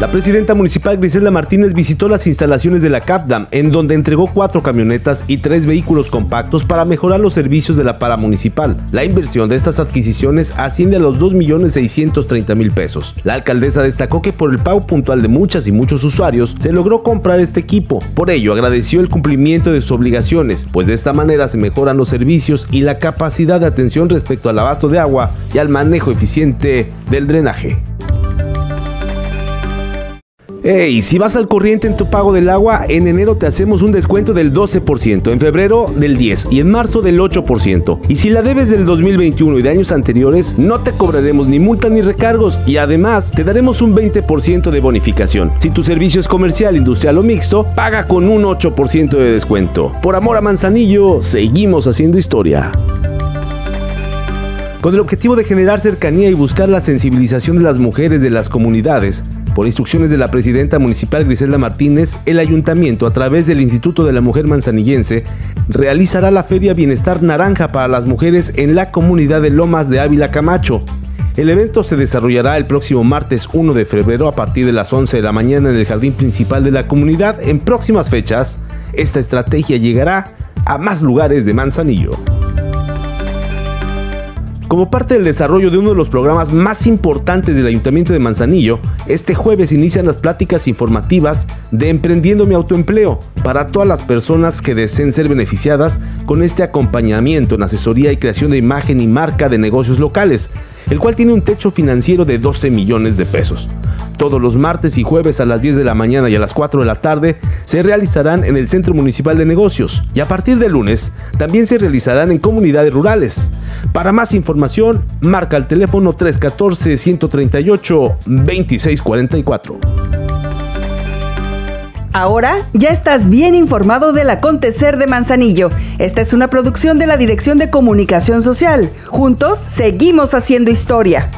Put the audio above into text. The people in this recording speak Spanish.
La presidenta municipal Griselda Martínez visitó las instalaciones de la CAPDAM, en donde entregó cuatro camionetas y tres vehículos compactos para mejorar los servicios de la paramunicipal. La inversión de estas adquisiciones asciende a los 2.630.000 pesos. La alcaldesa destacó que por el pago puntual de muchas y muchos usuarios se logró comprar este equipo. Por ello agradeció el cumplimiento de sus obligaciones, pues de esta manera se mejoran los servicios y la capacidad de atención respecto al abasto de agua y al manejo eficiente del drenaje. Hey, si vas al corriente en tu pago del agua, en enero te hacemos un descuento del 12%, en febrero del 10% y en marzo del 8%. Y si la debes del 2021 y de años anteriores, no te cobraremos ni multa ni recargos y además te daremos un 20% de bonificación. Si tu servicio es comercial, industrial o mixto, paga con un 8% de descuento. Por amor a Manzanillo, seguimos haciendo historia. Con el objetivo de generar cercanía y buscar la sensibilización de las mujeres de las comunidades, por instrucciones de la presidenta municipal Griselda Martínez, el ayuntamiento, a través del Instituto de la Mujer Manzanillense, realizará la Feria Bienestar Naranja para las mujeres en la comunidad de Lomas de Ávila Camacho. El evento se desarrollará el próximo martes 1 de febrero a partir de las 11 de la mañana en el jardín principal de la comunidad. En próximas fechas, esta estrategia llegará a más lugares de Manzanillo. Como parte del desarrollo de uno de los programas más importantes del Ayuntamiento de Manzanillo, este jueves inician las pláticas informativas de Emprendiendo mi autoempleo para todas las personas que deseen ser beneficiadas con este acompañamiento en asesoría y creación de imagen y marca de negocios locales, el cual tiene un techo financiero de 12 millones de pesos. Todos los martes y jueves a las 10 de la mañana y a las 4 de la tarde se realizarán en el Centro Municipal de Negocios y a partir de lunes también se realizarán en comunidades rurales. Para más información, marca el teléfono 314-138-2644. Ahora ya estás bien informado del acontecer de Manzanillo. Esta es una producción de la Dirección de Comunicación Social. Juntos seguimos haciendo historia.